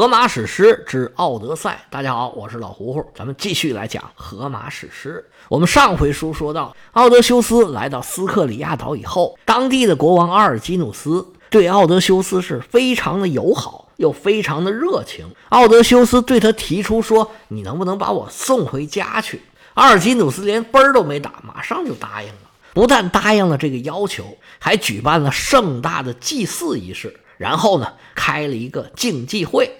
荷马史诗之《奥德赛》，大家好，我是老胡胡，咱们继续来讲荷马史诗。我们上回书说到，奥德修斯来到斯克里亚岛以后，当地的国王阿尔基努斯对奥德修斯是非常的友好，又非常的热情。奥德修斯对他提出说：“你能不能把我送回家去？”阿尔基努斯连奔儿都没打，马上就答应了。不但答应了这个要求，还举办了盛大的祭祀仪式，然后呢，开了一个竞技会。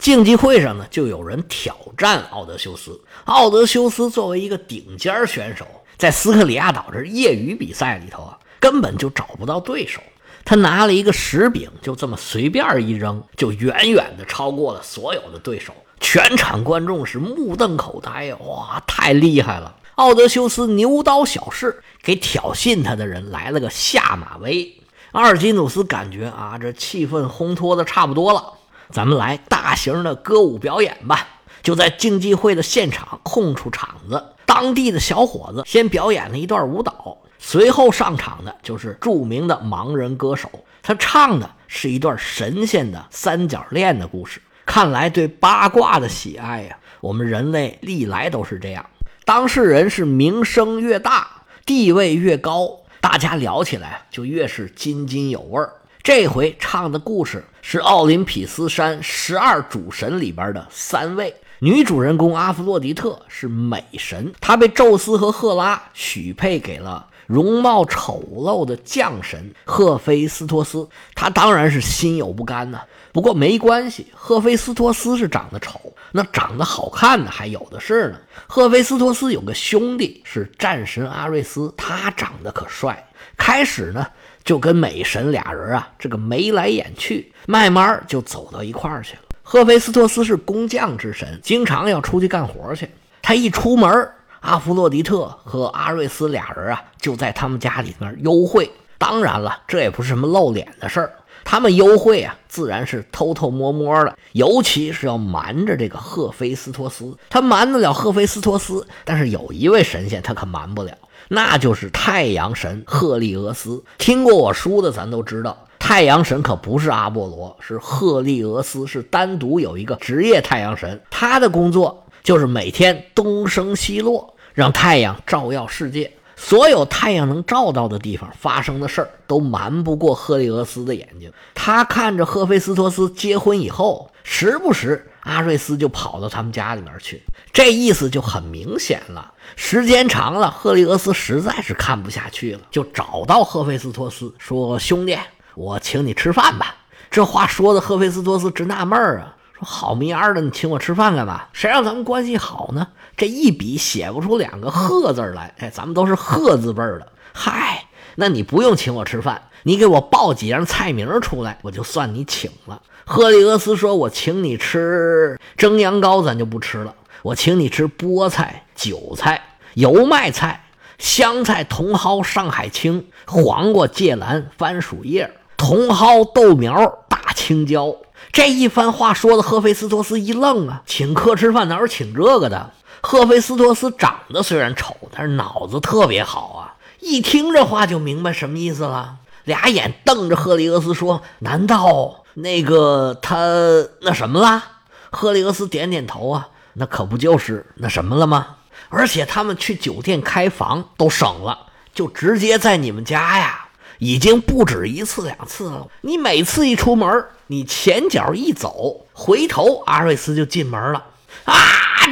竞技会上呢，就有人挑战奥德修斯。奥德修斯作为一个顶尖选手，在斯克里亚岛这业余比赛里头啊，根本就找不到对手。他拿了一个石饼，就这么随便一扔，就远远的超过了所有的对手。全场观众是目瞪口呆！哇，太厉害了！奥德修斯牛刀小试，给挑衅他的人来了个下马威。阿尔基努斯感觉啊，这气氛烘托的差不多了。咱们来大型的歌舞表演吧！就在竞技会的现场空出场子，当地的小伙子先表演了一段舞蹈，随后上场的就是著名的盲人歌手，他唱的是一段神仙的三角恋的故事。看来对八卦的喜爱呀，我们人类历来都是这样。当事人是名声越大，地位越高，大家聊起来就越是津津有味儿。这回唱的故事是奥林匹斯山十二主神里边的三位。女主人公阿弗洛狄特是美神，她被宙斯和赫拉许配给了容貌丑陋的将神赫菲斯托斯。她当然是心有不甘呐。不过没关系，赫菲斯托斯是长得丑，那长得好看的还有的是呢。赫菲斯托斯有个兄弟是战神阿瑞斯，他长得可帅。开始呢。就跟美神俩人啊，这个眉来眼去，慢慢就走到一块儿去了。赫菲斯托斯是工匠之神，经常要出去干活去。他一出门，阿弗洛狄特和阿瑞斯俩人啊，就在他们家里面幽会。当然了，这也不是什么露脸的事儿，他们幽会啊，自然是偷偷摸摸的，尤其是要瞒着这个赫菲斯托斯。他瞒得了赫菲斯托斯，但是有一位神仙他可瞒不了。那就是太阳神赫利俄斯。听过我书的，咱都知道，太阳神可不是阿波罗，是赫利俄斯，是单独有一个职业太阳神。他的工作就是每天东升西落，让太阳照耀世界。所有太阳能照到的地方发生的事儿，都瞒不过赫利俄斯的眼睛。他看着赫菲斯托斯结婚以后，时不时。阿瑞斯就跑到他们家里面去，这意思就很明显了。时间长了，赫利俄斯实在是看不下去了，就找到赫菲斯托斯说：“兄弟，我请你吃饭吧。”这话说的赫菲斯托斯直纳闷儿啊，说：“好迷儿的，你请我吃饭干嘛？谁让咱们关系好呢？这一笔写不出两个赫字来，哎，咱们都是赫字辈的。嗨，那你不用请我吃饭，你给我报几样菜名出来，我就算你请了。”赫利俄斯说：“我请你吃蒸羊羔，咱就不吃了。我请你吃菠菜、韭菜、油麦菜、香菜、茼蒿、上海青、黄瓜、芥兰、番薯叶、茼蒿、豆苗、大青椒。”这一番话说的，赫菲斯托斯一愣啊！请客吃饭哪有请这个的？赫菲斯托斯长得虽然丑，但是脑子特别好啊！一听这话就明白什么意思了，俩眼瞪着赫利俄斯说：“难道？”那个他那什么了？赫利俄斯点点头啊，那可不就是那什么了吗？而且他们去酒店开房都省了，就直接在你们家呀，已经不止一次两次了。你每次一出门，你前脚一走，回头阿瑞斯就进门了。啊，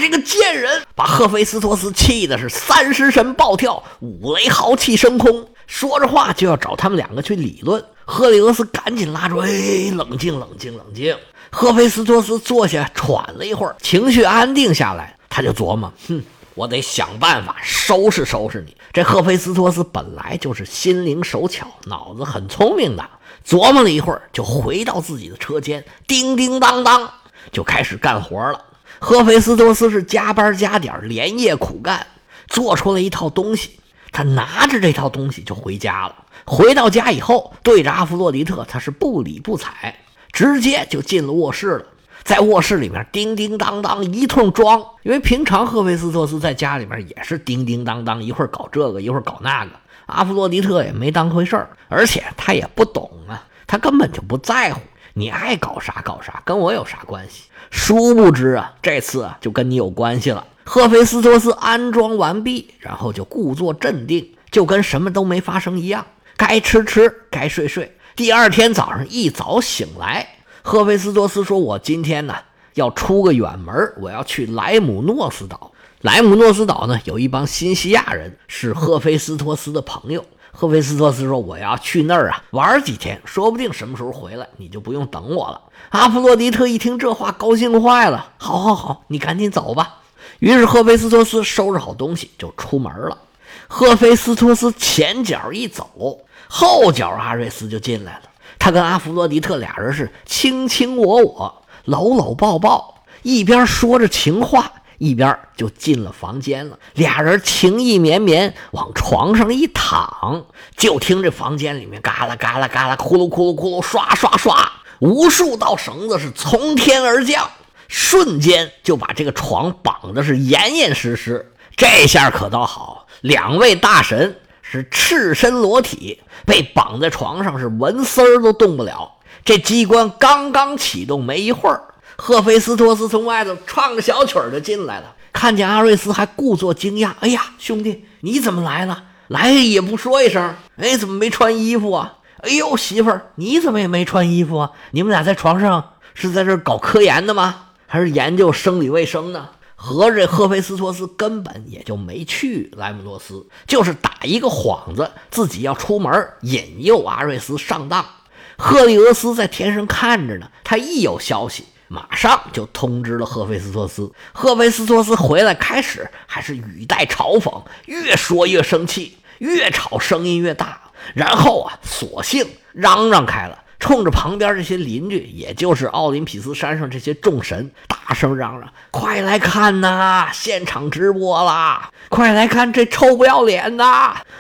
这个贱人把赫菲斯托斯气的是三十神暴跳，五雷豪气升空，说着话就要找他们两个去理论。赫利俄斯赶紧拉住，哎，冷静，冷静，冷静。赫菲斯托斯坐下，喘了一会儿，情绪安定下来，他就琢磨：哼，我得想办法收拾收拾你。这赫菲斯托斯本来就是心灵手巧、脑子很聪明的，琢磨了一会儿，就回到自己的车间，叮叮当当就开始干活了。赫菲斯托斯是加班加点，连夜苦干，做出了一套东西。他拿着这套东西就回家了。回到家以后，对着阿弗洛狄特，他是不理不睬，直接就进了卧室了。在卧室里面叮叮当当一通装，因为平常赫菲斯托斯在家里面也是叮叮当当，一会儿搞这个，一会儿搞那个。阿弗洛狄特也没当回事儿，而且他也不懂啊，他根本就不在乎。你爱搞啥搞啥，跟我有啥关系？殊不知啊，这次啊就跟你有关系了。赫菲斯托斯安装完毕，然后就故作镇定，就跟什么都没发生一样，该吃吃，该睡睡。第二天早上一早醒来，赫菲斯托斯说：“我今天呢要出个远门，我要去莱姆诺斯岛。莱姆诺斯岛呢有一帮新西亚人，是赫菲斯托斯的朋友。”赫菲斯托斯说：“我要去那儿啊，玩几天，说不定什么时候回来，你就不用等我了。”阿弗洛狄特一听这话，高兴坏了。好，好，好，你赶紧走吧。于是赫菲斯托斯收拾好东西就出门了。赫菲斯托斯前脚一走，后脚阿瑞斯就进来了。他跟阿弗洛狄特俩人是卿卿我我，搂搂抱抱，一边说着情话。一边就进了房间了，俩人情意绵绵，往床上一躺，就听这房间里面嘎啦嘎啦嘎啦，咕噜咕噜咕噜，刷刷刷，无数道绳子是从天而降，瞬间就把这个床绑的是严严实实。这下可倒好，两位大神是赤身裸体，被绑在床上是纹丝儿都动不了。这机关刚刚启动没一会儿。赫菲斯托斯从外头唱个小曲儿就进来了，看见阿瑞斯还故作惊讶：“哎呀，兄弟，你怎么来了？来也不说一声，哎，怎么没穿衣服啊？哎呦，媳妇儿，你怎么也没穿衣服啊？你们俩在床上是在这搞科研的吗？还是研究生理卫生呢？合着赫菲斯托斯根本也就没去莱姆诺斯，就是打一个幌子，自己要出门引诱阿瑞斯上当。赫利俄斯在天上看着呢，他一有消息。马上就通知了赫菲斯托斯。赫菲斯托斯回来，开始还是语带嘲讽，越说越生气，越吵声音越大。然后啊，索性嚷嚷开了，冲着旁边这些邻居，也就是奥林匹斯山上这些众神，大声嚷嚷：“快来看呐，现场直播啦！快来看这臭不要脸的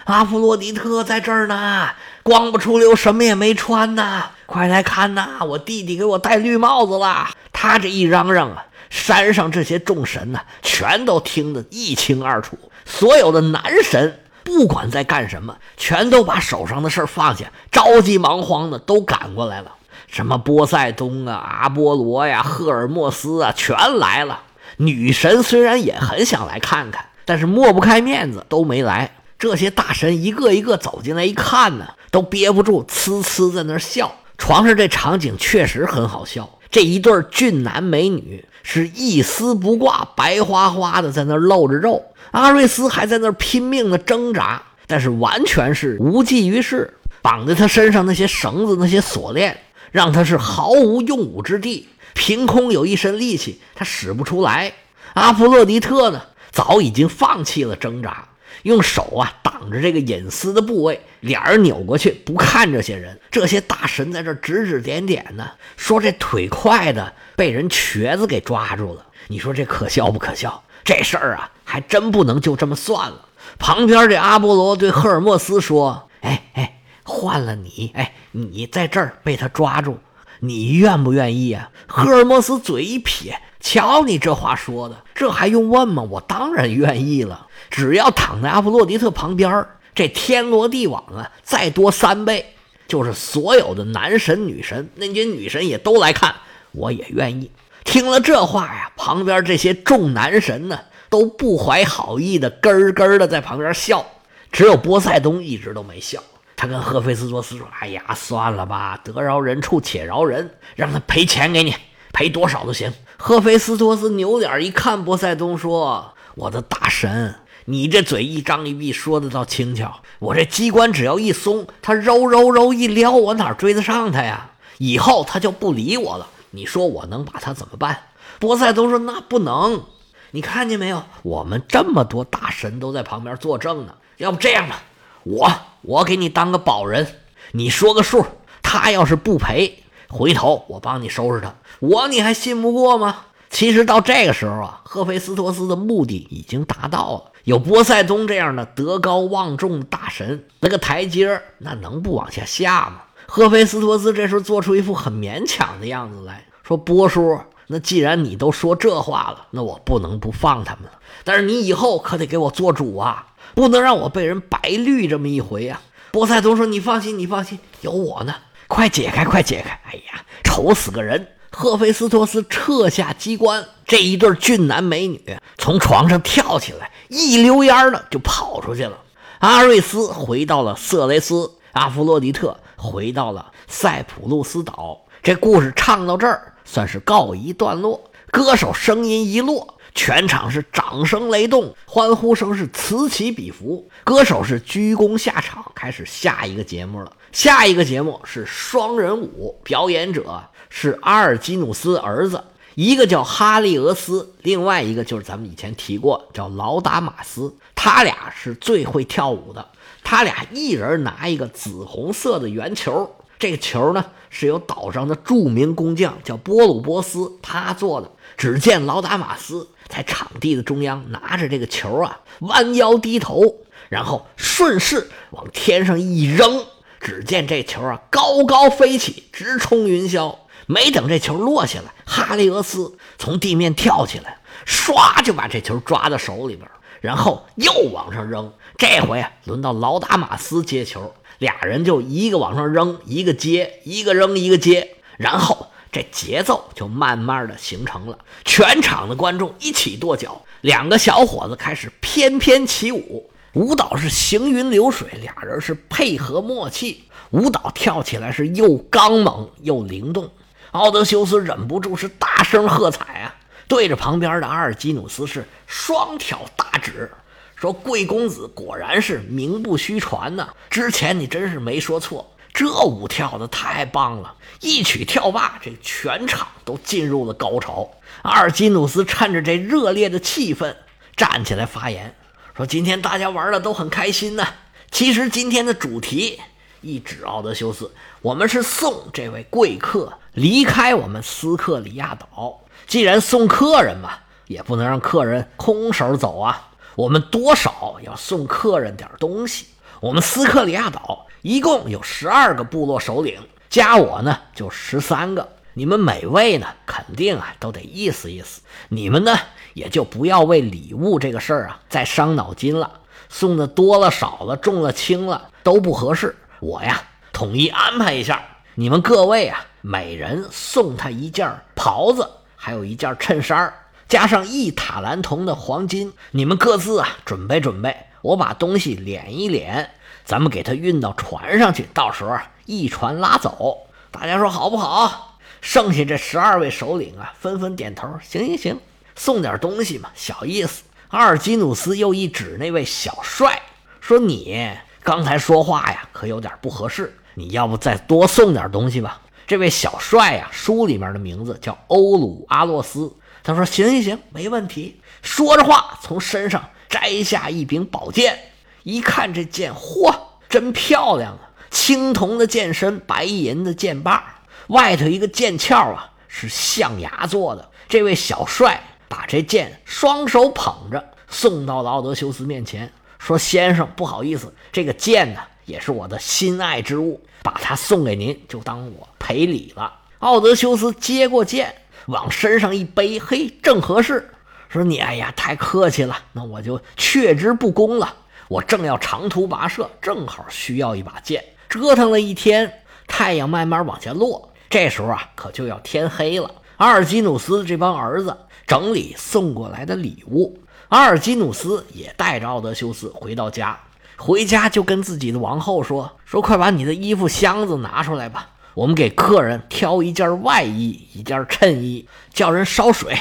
阿弗洛狄特在这儿呢，光不出溜，什么也没穿呐！”快来看呐！我弟弟给我戴绿帽子了。他这一嚷嚷啊，山上这些众神呐，全都听得一清二楚。所有的男神不管在干什么，全都把手上的事放下，着急忙慌的都赶过来了。什么波塞冬啊、阿波罗呀、赫尔墨斯啊，全来了。女神虽然也很想来看看，但是抹不开面子，都没来。这些大神一个一个走进来一看呢，都憋不住，呲呲在那笑。床上这场景确实很好笑，这一对俊男美女是一丝不挂，白花花的在那露着肉，阿瑞斯还在那拼命的挣扎，但是完全是无济于事，绑在他身上那些绳子、那些锁链，让他是毫无用武之地，凭空有一身力气，他使不出来。阿弗洛狄特呢，早已经放弃了挣扎。用手啊挡着这个隐私的部位，脸儿扭过去不看这些人。这些大神在这指指点点呢，说这腿快的被人瘸子给抓住了。你说这可笑不可笑？这事儿啊，还真不能就这么算了。旁边这阿波罗对赫尔墨斯说：“哎哎，换了你，哎，你在这儿被他抓住，你愿不愿意啊？”赫尔墨斯嘴一撇：“瞧你这话说的，这还用问吗？我当然愿意了。”只要躺在阿弗洛狄特旁边这天罗地网啊，再多三倍，就是所有的男神女神，那些女神也都来看，我也愿意。听了这话呀，旁边这些众男神呢，都不怀好意的咯咯的在旁边笑，只有波塞冬一直都没笑。他跟赫菲斯托斯说：“哎呀，算了吧，得饶人处且饶人，让他赔钱给你，赔多少都行。”赫菲斯托斯扭脸一看波塞冬，说：“我的大神。”你这嘴一张一闭，说的倒轻巧。我这机关只要一松，他揉揉揉一撩，我哪追得上他呀？以后他就不理我了。你说我能把他怎么办？波塞冬说：“那不能。你看见没有？我们这么多大神都在旁边作证呢。要不这样吧，我我给你当个保人，你说个数。他要是不赔，回头我帮你收拾他。我你还信不过吗？”其实到这个时候啊，赫菲斯托斯的目的已经达到了。有波塞冬这样的德高望重的大神，那个台阶儿那能不往下下吗？赫菲斯托斯这时候做出一副很勉强的样子来说：“波叔，那既然你都说这话了，那我不能不放他们了。但是你以后可得给我做主啊，不能让我被人白绿这么一回啊。”波塞冬说：“你放心，你放心，有我呢。快解开，快解开！哎呀，愁死个人！赫菲斯托斯撤下机关，这一对俊男美女从床上跳起来，一溜烟的就跑出去了。阿瑞斯回到了色雷斯，阿弗洛狄特回到了塞浦路斯岛。这故事唱到这儿，算是告一段落。歌手声音一落，全场是掌声雷动，欢呼声是此起彼伏。歌手是鞠躬下场，开始下一个节目了。下一个节目是双人舞，表演者。是阿尔基努斯儿子，一个叫哈利俄斯，另外一个就是咱们以前提过叫劳达马斯，他俩是最会跳舞的。他俩一人拿一个紫红色的圆球，这个球呢是由岛上的著名工匠叫波鲁波斯他做的。只见劳达马斯在场地的中央拿着这个球啊，弯腰低头，然后顺势往天上一扔，只见这球啊高高飞起，直冲云霄。没等这球落下来，哈利俄斯从地面跳起来，唰就把这球抓到手里边，然后又往上扔。这回轮到劳达马斯接球，俩人就一个往上扔，一个接，一个扔一个接，然后这节奏就慢慢的形成了。全场的观众一起跺脚，两个小伙子开始翩翩起舞，舞蹈是行云流水，俩人是配合默契，舞蹈跳起来是又刚猛又灵动。奥德修斯忍不住是大声喝彩啊，对着旁边的阿尔基努斯是双挑大指，说：“贵公子果然是名不虚传呐！之前你真是没说错，这舞跳的太棒了！一曲跳罢，这全场都进入了高潮。”阿尔基努斯趁着这热烈的气氛站起来发言，说：“今天大家玩的都很开心呐。其实今天的主题，一指奥德修斯，我们是送这位贵客。”离开我们斯克里亚岛，既然送客人嘛，也不能让客人空手走啊。我们多少要送客人点东西。我们斯克里亚岛一共有十二个部落首领，加我呢就十三个。你们每位呢，肯定啊都得意思意思。你们呢也就不要为礼物这个事儿啊再伤脑筋了。送的多了少了，重了轻了都不合适。我呀统一安排一下，你们各位啊。每人送他一件袍子，还有一件衬衫，加上一塔兰铜的黄金。你们各自啊，准备准备，我把东西敛一敛，咱们给他运到船上去。到时候一船拉走，大家说好不好？剩下这十二位首领啊，纷纷点头，行行行，送点东西嘛，小意思。阿尔基努斯又一指那位小帅，说：“你刚才说话呀，可有点不合适，你要不再多送点东西吧？”这位小帅呀，书里面的名字叫欧鲁阿洛斯。他说：“行行行，没问题。”说着话，从身上摘下一柄宝剑，一看这剑，嚯，真漂亮啊！青铜的剑身，白银的剑把，外头一个剑鞘啊，是象牙做的。这位小帅把这剑双手捧着，送到了奥德修斯面前，说：“先生，不好意思，这个剑呢，也是我的心爱之物。”把它送给您，就当我赔礼了。奥德修斯接过剑，往身上一背，嘿，正合适。说你，哎呀，太客气了，那我就却之不恭了。我正要长途跋涉，正好需要一把剑。折腾了一天，太阳慢慢往下落，这时候啊，可就要天黑了。阿尔基努斯这帮儿子整理送过来的礼物，阿尔基努斯也带着奥德修斯回到家。回家就跟自己的王后说：“说快把你的衣服箱子拿出来吧，我们给客人挑一件外衣，一件衬衣，叫人烧水，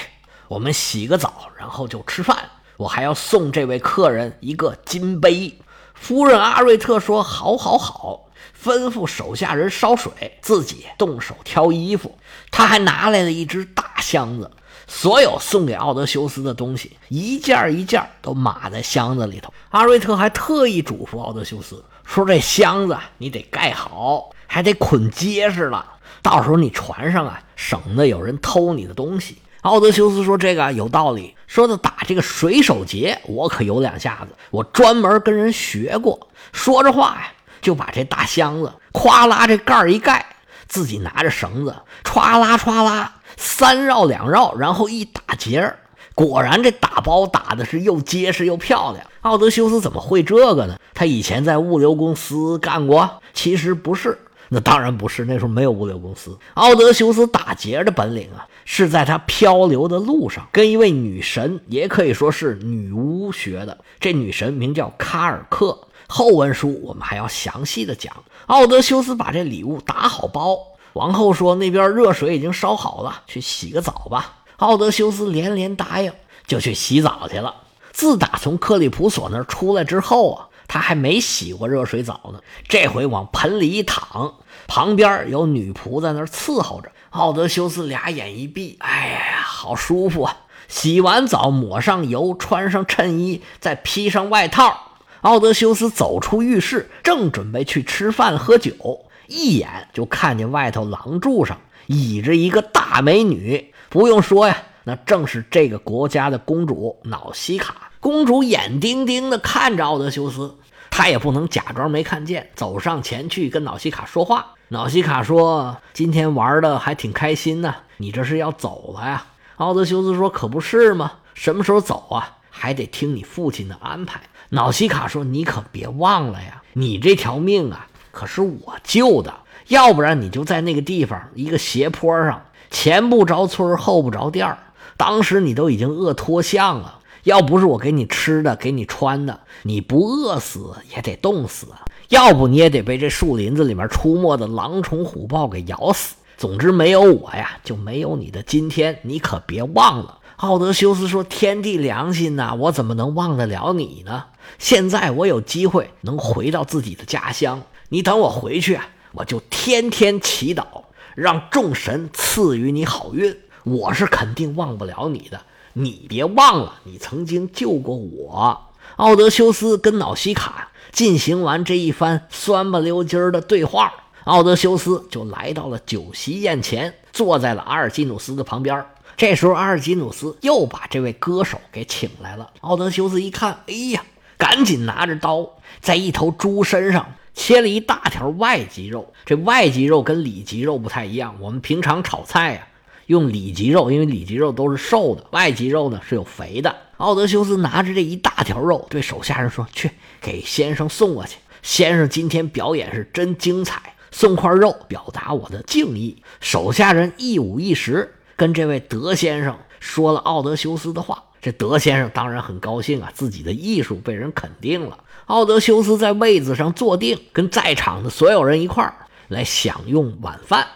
我们洗个澡，然后就吃饭。我还要送这位客人一个金杯。”夫人阿瑞特说：“好，好，好。”吩咐手下人烧水，自己动手挑衣服。他还拿来了一只大箱子。所有送给奥德修斯的东西，一件一件都码在箱子里头。阿瑞特还特意嘱咐奥德修斯说：“这箱子你得盖好，还得捆结实了，到时候你船上啊，省得有人偷你的东西。”奥德修斯说：“这个有道理。说的打这个水手节，我可有两下子，我专门跟人学过。”说着话呀，就把这大箱子咵啦这盖儿一盖，自己拿着绳子歘啦歘啦。三绕两绕，然后一打结儿，果然这打包打的是又结实又漂亮。奥德修斯怎么会这个呢？他以前在物流公司干过？其实不是，那当然不是，那时候没有物流公司。奥德修斯打劫的本领啊，是在他漂流的路上跟一位女神，也可以说是女巫学的。这女神名叫卡尔克。后文书我们还要详细的讲。奥德修斯把这礼物打好包，王后说那边热水已经烧好了，去洗个澡吧。奥德修斯连连答应，就去洗澡去了。自打从克利普索那儿出来之后啊。他还没洗过热水澡呢，这回往盆里一躺，旁边有女仆在那儿伺候着。奥德修斯俩眼一闭，哎呀，好舒服啊！洗完澡，抹上油，穿上衬衣，再披上外套，奥德修斯走出浴室，正准备去吃饭喝酒，一眼就看见外头廊柱上倚着一个大美女。不用说呀，那正是这个国家的公主瑙西卡。公主眼盯盯地看着奥德修斯，她也不能假装没看见，走上前去跟瑙西卡说话。瑙西卡说：“今天玩的还挺开心呢，你这是要走了呀？”奥德修斯说：“可不是吗？什么时候走啊？还得听你父亲的安排。”瑙西卡说：“你可别忘了呀，你这条命啊，可是我救的，要不然你就在那个地方一个斜坡上，前不着村后不着店当时你都已经饿脱相了。”要不是我给你吃的，给你穿的，你不饿死也得冻死！要不你也得被这树林子里面出没的狼虫虎豹给咬死。总之，没有我呀，就没有你的今天。你可别忘了。奥德修斯说：“天地良心呐，我怎么能忘得了你呢？现在我有机会能回到自己的家乡，你等我回去啊，我就天天祈祷，让众神赐予你好运。我是肯定忘不了你的。”你别忘了，你曾经救过我。奥德修斯跟瑙西卡进行完这一番酸不溜叽儿的对话，奥德修斯就来到了酒席宴前，坐在了阿尔基努斯的旁边。这时候，阿尔基努斯又把这位歌手给请来了。奥德修斯一看，哎呀，赶紧拿着刀，在一头猪身上切了一大条外脊肉。这外脊肉跟里脊肉不太一样，我们平常炒菜呀。用里脊肉，因为里脊肉都是瘦的，外脊肉呢是有肥的。奥德修斯拿着这一大条肉，对手下人说：“去给先生送过去。先生今天表演是真精彩，送块肉表达我的敬意。”手下人一五一十跟这位德先生说了奥德修斯的话。这德先生当然很高兴啊，自己的艺术被人肯定了。奥德修斯在位子上坐定，跟在场的所有人一块儿来享用晚饭。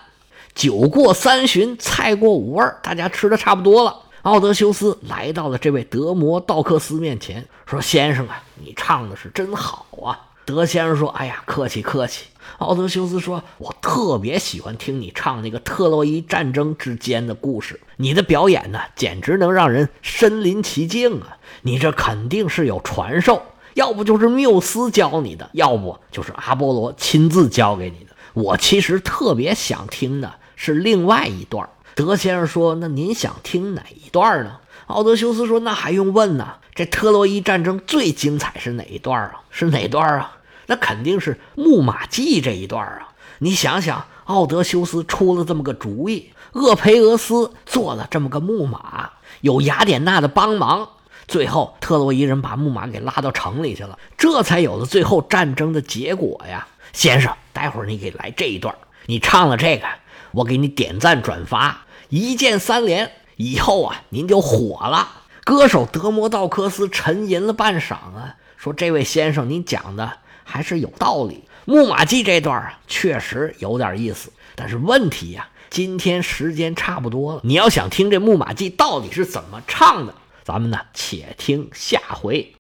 酒过三巡，菜过五味大家吃的差不多了。奥德修斯来到了这位德摩道克斯面前，说：“先生啊，你唱的是真好啊。”德先生说：“哎呀，客气客气。”奥德修斯说：“我特别喜欢听你唱那个特洛伊战争之间的故事，你的表演呢，简直能让人身临其境啊！你这肯定是有传授，要不就是缪斯教你的，要不就是阿波罗亲自教给你的。我其实特别想听的。”是另外一段。德先生说：“那您想听哪一段呢？”奥德修斯说：“那还用问呢？这特洛伊战争最精彩是哪一段啊？是哪段啊？那肯定是木马计这一段啊！你想想，奥德修斯出了这么个主意，厄培俄斯做了这么个木马，有雅典娜的帮忙，最后特洛伊人把木马给拉到城里去了，这才有了最后战争的结果呀！先生，待会儿你给来这一段，你唱了这个。”我给你点赞转发，一键三连，以后啊您就火了。歌手德摩道克斯沉吟了半晌啊，说：“这位先生，您讲的还是有道理。木马记这段啊，确实有点意思。但是问题呀，今天时间差不多了，你要想听这木马记到底是怎么唱的，咱们呢且听下回。”